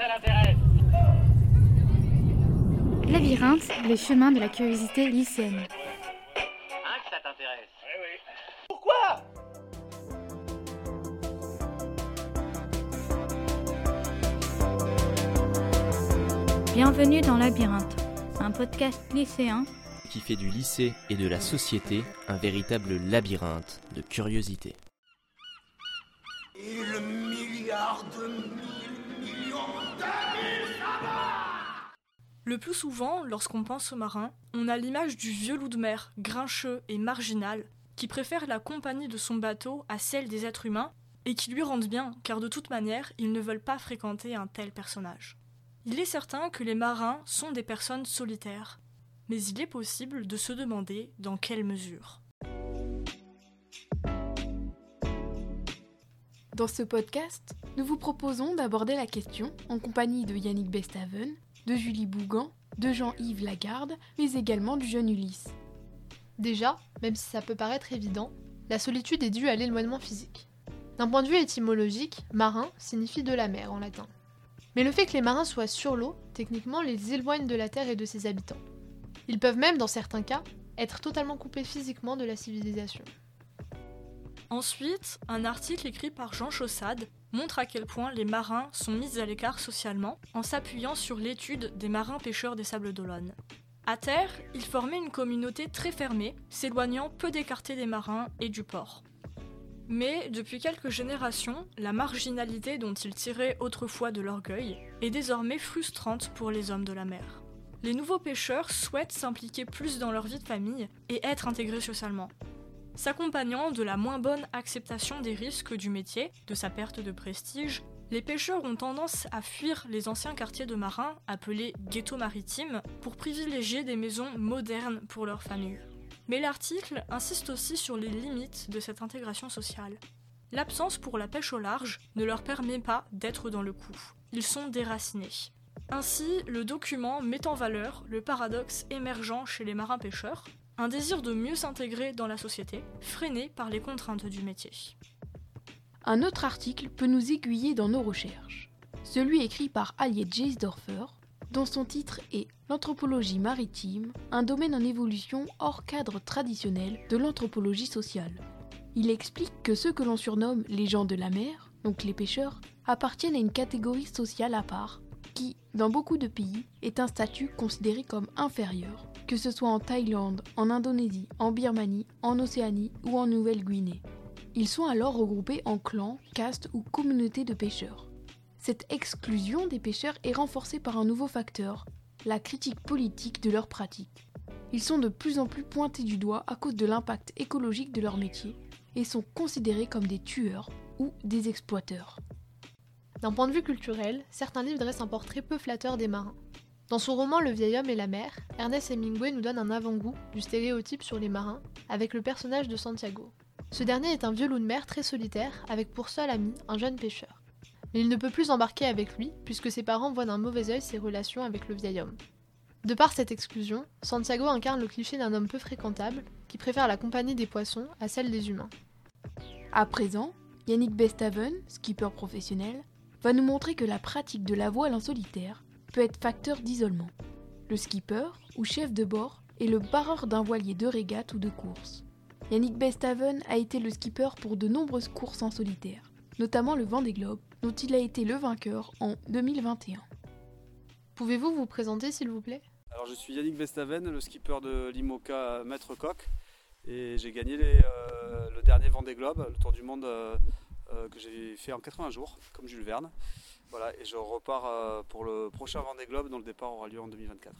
ça l'intéresse Labyrinthe, les chemins de la curiosité lycéenne. Hein, que ça t'intéresse Oui, oui. Pourquoi? Bienvenue dans Labyrinthe, un podcast lycéen qui fait du lycée et de la société un véritable labyrinthe de curiosité. Et le milliard de Le plus souvent, lorsqu'on pense aux marins, on a l'image du vieux loup de mer, grincheux et marginal, qui préfère la compagnie de son bateau à celle des êtres humains, et qui lui rendent bien, car de toute manière, ils ne veulent pas fréquenter un tel personnage. Il est certain que les marins sont des personnes solitaires, mais il est possible de se demander dans quelle mesure. Dans ce podcast, nous vous proposons d'aborder la question en compagnie de Yannick Bestaven, de Julie Bougan, de Jean-Yves Lagarde, mais également du jeune Ulysse. Déjà, même si ça peut paraître évident, la solitude est due à l'éloignement physique. D'un point de vue étymologique, marin signifie de la mer en latin. Mais le fait que les marins soient sur l'eau, techniquement, les éloigne de la Terre et de ses habitants. Ils peuvent même, dans certains cas, être totalement coupés physiquement de la civilisation. Ensuite, un article écrit par Jean Chaussade montre à quel point les marins sont mis à l'écart socialement en s'appuyant sur l'étude des marins pêcheurs des Sables d'Olonne. À terre, ils formaient une communauté très fermée, s'éloignant peu d'écartés des marins et du port. Mais depuis quelques générations, la marginalité dont ils tiraient autrefois de l'orgueil est désormais frustrante pour les hommes de la mer. Les nouveaux pêcheurs souhaitent s'impliquer plus dans leur vie de famille et être intégrés socialement. S'accompagnant de la moins bonne acceptation des risques du métier, de sa perte de prestige, les pêcheurs ont tendance à fuir les anciens quartiers de marins, appelés ghettos maritimes, pour privilégier des maisons modernes pour leur famille. Mais l'article insiste aussi sur les limites de cette intégration sociale. L'absence pour la pêche au large ne leur permet pas d'être dans le coup. Ils sont déracinés. Ainsi, le document met en valeur le paradoxe émergent chez les marins pêcheurs, un désir de mieux s'intégrer dans la société, freiné par les contraintes du métier. Un autre article peut nous aiguiller dans nos recherches. Celui écrit par Aliet Geisdorfer, dont son titre est L'anthropologie maritime, un domaine en évolution hors cadre traditionnel de l'anthropologie sociale. Il explique que ceux que l'on surnomme les gens de la mer, donc les pêcheurs, appartiennent à une catégorie sociale à part, qui, dans beaucoup de pays, est un statut considéré comme inférieur, que ce soit en Thaïlande, en Indonésie, en Birmanie, en Océanie ou en Nouvelle-Guinée. Ils sont alors regroupés en clans, castes ou communautés de pêcheurs. Cette exclusion des pêcheurs est renforcée par un nouveau facteur, la critique politique de leurs pratiques. Ils sont de plus en plus pointés du doigt à cause de l'impact écologique de leur métier et sont considérés comme des tueurs ou des exploiteurs. D'un point de vue culturel, certains livres dressent un portrait peu flatteur des marins. Dans son roman Le vieil homme et la mer, Ernest Hemingway nous donne un avant-goût du stéréotype sur les marins avec le personnage de Santiago. Ce dernier est un vieux loup de mer très solitaire avec pour seul ami un jeune pêcheur. Mais il ne peut plus embarquer avec lui puisque ses parents voient d'un mauvais œil ses relations avec le vieil homme. De par cette exclusion, Santiago incarne le cliché d'un homme peu fréquentable qui préfère la compagnie des poissons à celle des humains. À présent, Yannick Bestaven, skipper professionnel, va nous montrer que la pratique de la voile en solitaire peut être facteur d'isolement. Le skipper, ou chef de bord, est le barreur d'un voilier de régate ou de course. Yannick Bestaven a été le skipper pour de nombreuses courses en solitaire, notamment le Vendée Globe, dont il a été le vainqueur en 2021. Pouvez-vous vous présenter s'il vous plaît? Alors je suis Yannick Bestaven, le skipper de l'IMOCA Maître Coq et j'ai gagné les, euh, le dernier Vendée Globe, le tour du monde euh, euh, que j'ai fait en 80 jours, comme Jules Verne. Voilà, et je repars euh, pour le prochain Vendée Globe dont le départ aura lieu en 2024.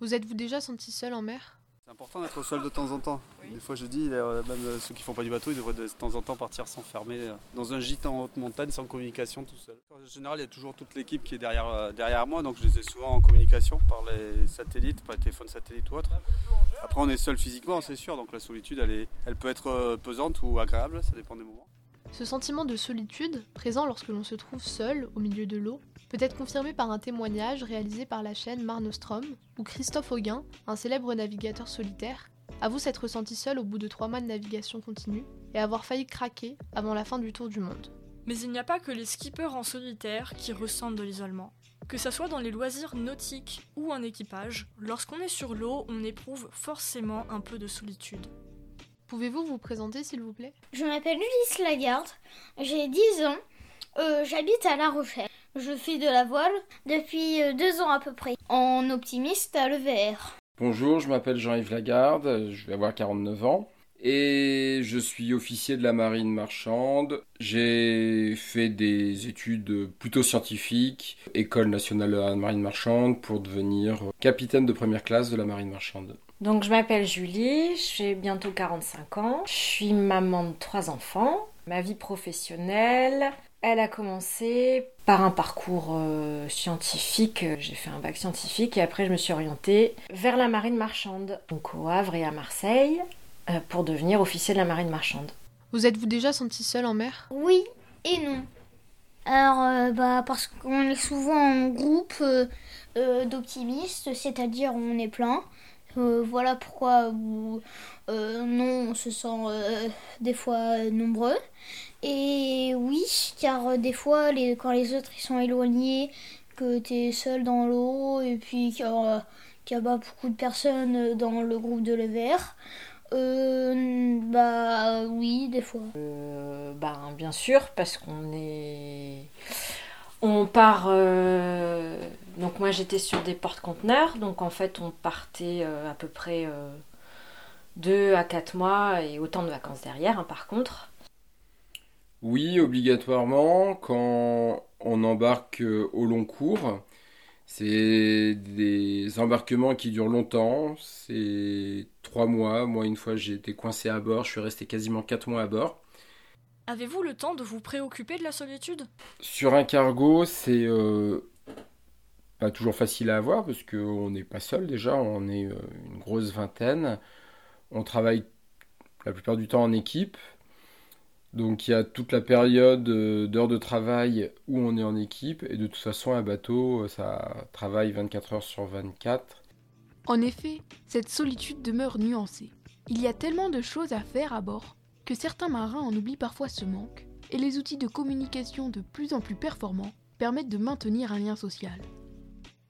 Vous êtes-vous déjà senti seul en mer? C'est important d'être seul de temps en temps. Des fois je dis, euh, même ceux qui font pas du bateau, ils devraient de temps en temps partir s'enfermer dans un gîte en haute montagne sans communication tout seul. En général, il y a toujours toute l'équipe qui est derrière, derrière moi, donc je les ai souvent en communication par les satellites, par les téléphones satellites ou autres. Après on est seul physiquement, c'est sûr, donc la solitude elle, est, elle peut être pesante ou agréable, ça dépend des moments. Ce sentiment de solitude, présent lorsque l'on se trouve seul au milieu de l'eau, peut être confirmé par un témoignage réalisé par la chaîne Mare Nostrum, où Christophe Auguin, un célèbre navigateur solitaire, avoue s'être ressenti seul au bout de trois mois de navigation continue et avoir failli craquer avant la fin du tour du monde. Mais il n'y a pas que les skippers en solitaire qui ressentent de l'isolement. Que ça soit dans les loisirs nautiques ou en équipage, lorsqu'on est sur l'eau, on éprouve forcément un peu de solitude. Pouvez-vous vous présenter s'il vous plaît? Je m'appelle Ulysse Lagarde, j'ai 10 ans, euh, j'habite à La Rochelle. Je fais de la voile depuis euh, deux ans à peu près, en optimiste à l'EVR. Bonjour, je m'appelle Jean-Yves Lagarde, je vais avoir 49 ans et je suis officier de la marine marchande. J'ai fait des études plutôt scientifiques, école nationale de la marine marchande, pour devenir capitaine de première classe de la marine marchande. Donc je m'appelle Julie, j'ai bientôt 45 ans, je suis maman de trois enfants. Ma vie professionnelle, elle a commencé par un parcours euh, scientifique. J'ai fait un bac scientifique et après je me suis orientée vers la marine marchande, donc au Havre et à Marseille. Euh, pour devenir officier de la marine marchande. Vous êtes-vous déjà senti seul en mer? Oui et non. Alors, euh, bah, parce qu'on est souvent en groupe euh, d'optimistes, c'est-à-dire on est plein. Voilà pourquoi non, on se sent des fois nombreux. Et oui, car des fois, les, quand les autres ils sont éloignés, que tu es seul dans l'eau, et puis qu'il n'y a, pas beaucoup de personnes dans le groupe de l'EVR, euh, bah oui, des fois. Euh, bah, bien sûr, parce qu'on est. On part. Euh, donc, moi j'étais sur des porte-conteneurs, donc en fait on partait euh, à peu près 2 à 4 mois et autant de vacances derrière, hein, par contre. Oui, obligatoirement, quand on embarque au long cours. C'est des embarquements qui durent longtemps. C'est trois mois. Moi, une fois, j'ai été coincé à bord. Je suis resté quasiment quatre mois à bord. Avez-vous le temps de vous préoccuper de la solitude? Sur un cargo, c'est euh, toujours facile à avoir parce qu'on n'est pas seul déjà. On est euh, une grosse vingtaine. On travaille la plupart du temps en équipe. Donc il y a toute la période euh, d'heures de travail où on est en équipe et de toute façon un bateau euh, ça travaille 24 heures sur 24. En effet, cette solitude demeure nuancée. Il y a tellement de choses à faire à bord que certains marins en oublient parfois ce manque et les outils de communication de plus en plus performants permettent de maintenir un lien social.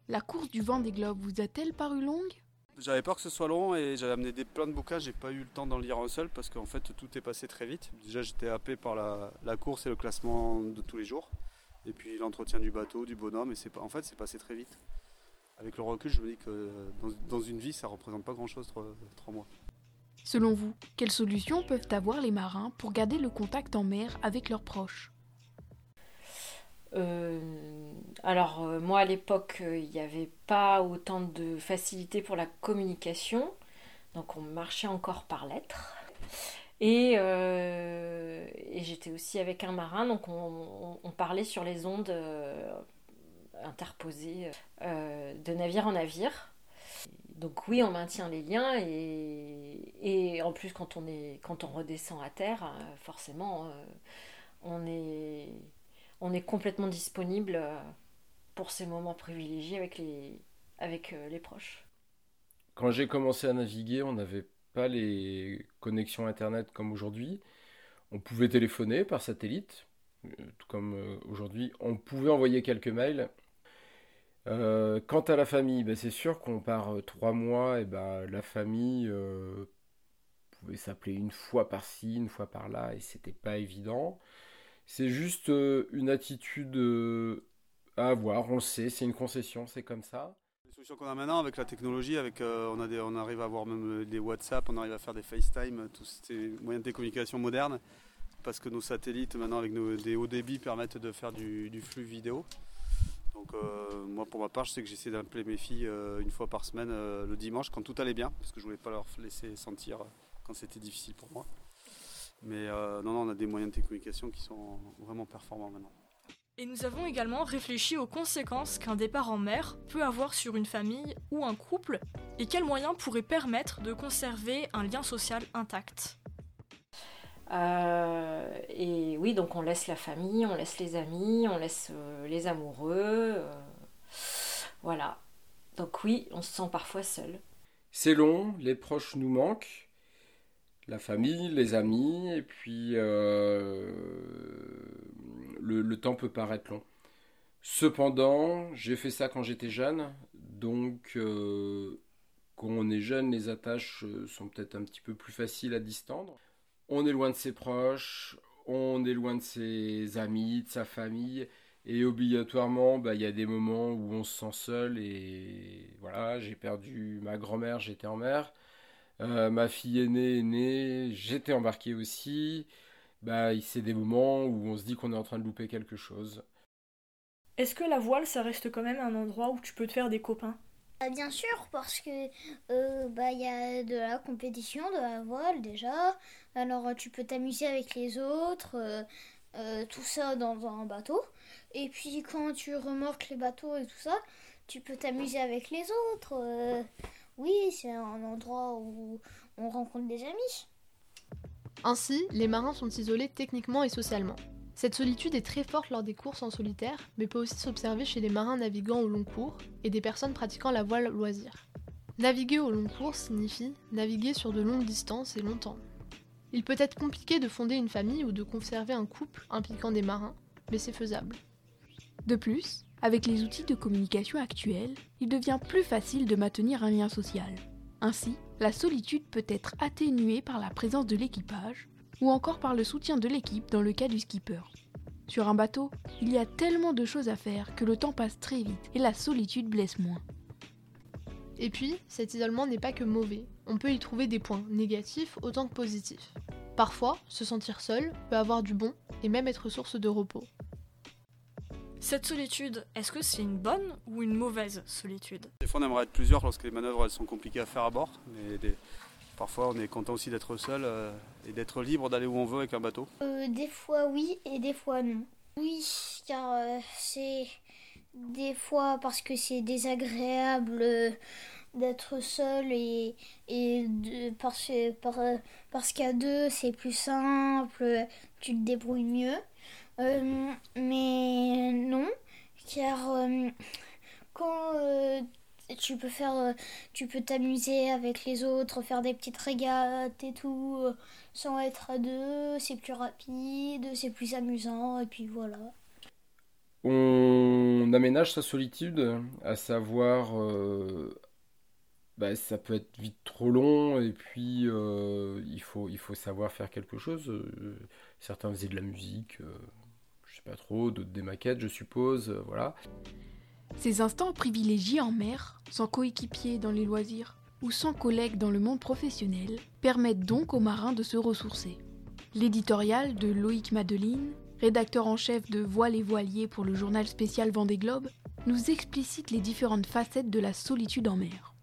La course du vent des globes vous a-t-elle paru longue? J'avais peur que ce soit long et j'avais amené des, plein de bouquins, j'ai pas eu le temps d'en lire un seul parce qu'en fait tout est passé très vite. Déjà j'étais happé par la, course et le classement de tous les jours. Et puis l'entretien du bateau, du bonhomme, et c'est en fait c'est passé très vite. Avec le recul, je me dis que dans, une vie, ça représente pas grand chose trois mois. Selon vous, quelles solutions peuvent avoir les marins pour garder le contact en mer avec leurs proches? Euh, alors euh, moi à l'époque euh, il n'y avait pas autant de facilité pour la communication, donc on marchait encore par lettres. Et, j'étais aussi avec un marin, donc on, parlait sur les ondes interposées de navire en navire. Donc oui, on maintient les liens et, en plus quand on, est, quand on redescend à terre, forcément, on est on est complètement disponible euh, pour ces moments privilégiés avec les, avec euh, les proches. Quand j'ai commencé à naviguer, on n'avait pas les connexions Internet comme aujourd'hui. On pouvait téléphoner par satellite, euh, tout comme aujourd'hui. On pouvait envoyer quelques mails. quant à la famille, ben, c'est sûr qu'on part trois mois, et ben, la famille pouvait s'appeler une fois par-ci, une fois par-là, et c'était pas évident. C'est juste euh, une attitude euh, à avoir, on le sait, c'est une concession, c'est comme ça. Les solutions qu'on a maintenant avec la technologie, avec, euh, on, arrive à avoir même des WhatsApp, on arrive à faire des FaceTime, tous ces moyens de communication modernes, parce que nos satellites maintenant avec nos, des hauts débits permettent de faire du, flux vidéo. Donc moi pour ma part je sais que j'essaie d'appeler mes filles une fois par semaine le dimanche quand tout allait bien, parce que je voulais pas leur laisser sentir quand c'était difficile pour moi. Mais euh, non, non, on a des moyens de communication qui sont vraiment performants maintenant. Et nous avons également réfléchi aux conséquences qu'un départ en mer peut avoir sur une famille ou un couple et quels moyens pourraient permettre de conserver un lien social intact. Euh, et oui, donc on laisse la famille, on laisse les amis, on laisse euh, les amoureux. voilà. Donc oui, on se sent parfois seul. C'est long, les proches nous manquent. La famille, les amis, et puis euh, le, temps peut paraître long. Cependant, j'ai fait ça quand j'étais jeune, donc euh, quand on est jeune, les attaches euh, sont peut-être un petit peu plus faciles à distendre. On est loin de ses proches, on est loin de ses amis, de sa famille, et obligatoirement, bah, il y a des moments où on se sent seul, et voilà, j'ai perdu ma grand-mère, j'étais en mer. Euh, ma fille aînée est née, j'étais embarqué aussi. Bah, c'est des moments où on se dit qu'on est en train de louper quelque chose. Est-ce que la voile, ça reste quand même un endroit où tu peux te faire des copains? Bah, Bien sûr, parce que euh, bah il y a de la compétition de la voile déjà. Alors tu peux t'amuser avec les autres, euh, tout ça dans un bateau. Et puis quand tu remorques les bateaux et tout ça, tu peux t'amuser avec les autres. Oui, c'est un endroit où on rencontre des amis. Ainsi, les marins sont isolés techniquement et socialement. Cette solitude est très forte lors des courses en solitaire, mais peut aussi s'observer chez les marins naviguant au long cours et des personnes pratiquant la voile loisir. Naviguer au long cours signifie naviguer sur de longues distances et longtemps. Il peut être compliqué de fonder une famille ou de conserver un couple impliquant des marins, mais c'est faisable. De plus, avec les outils de communication actuels, il devient plus facile de maintenir un lien social. Ainsi, la solitude peut être atténuée par la présence de l'équipage ou encore par le soutien de l'équipe dans le cas du skipper. Sur un bateau, il y a tellement de choses à faire que le temps passe très vite et la solitude blesse moins. Et puis, cet isolement n'est pas que mauvais, on peut y trouver des points négatifs autant que positifs. Parfois, se sentir seul peut avoir du bon et même être source de repos. Cette solitude, est-ce que c'est une bonne ou une mauvaise solitude? Des fois on aimerait être plusieurs lorsque les manœuvres elles sont compliquées à faire à bord, mais parfois on est content aussi d'être seul euh, et d'être libre d'aller où on veut avec un bateau. Euh, des fois oui et des fois non. Oui, car euh, c'est des fois parce que c'est désagréable d'être seul et, et de, parce, parce qu'à deux c'est plus simple, tu te débrouilles mieux. Euh, mais non, car euh, quand euh, tu peux faire, tu peux t'amuser avec les autres, faire des petites régates et tout, sans être à deux, c'est plus rapide, c'est plus amusant, et puis voilà. On aménage sa solitude, à savoir, bah, ça peut être vite trop long, et puis il, faut, il faut savoir faire quelque chose. certains faisaient de la musique, pas trop, d'autres des je suppose, euh, voilà. Ces instants privilégiés en mer, sans coéquipiers dans les loisirs ou sans collègues dans le monde professionnel, permettent donc aux marins de se ressourcer. L'éditorial de Loïc Madeline, rédacteur en chef de Voile et Voiliers pour le journal spécial Vendée Globe, nous explicite les différentes facettes de la solitude en mer.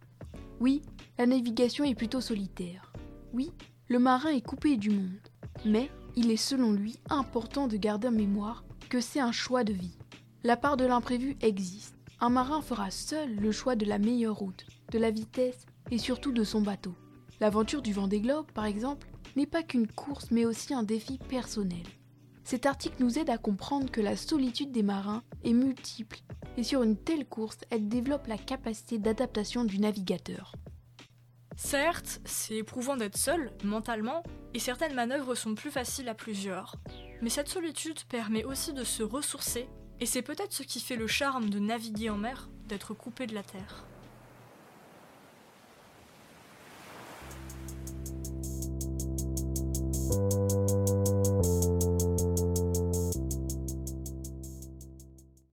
Oui, la navigation est plutôt solitaire. Oui, le marin est coupé du monde. Mais il est selon lui important de garder en mémoire que c'est un choix de vie. La part de l'imprévu existe. Un marin fera seul le choix de la meilleure route, de la vitesse et surtout de son bateau. L'aventure du Vendée Globe, par exemple, n'est pas qu'une course mais aussi un défi personnel. Cet article nous aide à comprendre que la solitude des marins est multiple et sur une telle course, elle développe la capacité d'adaptation du navigateur. Certes, c'est éprouvant d'être seul, mentalement, et certaines manœuvres sont plus faciles à plusieurs. Mais cette solitude permet aussi de se ressourcer, et c'est peut-être ce qui fait le charme de naviguer en mer, d'être coupé de la terre.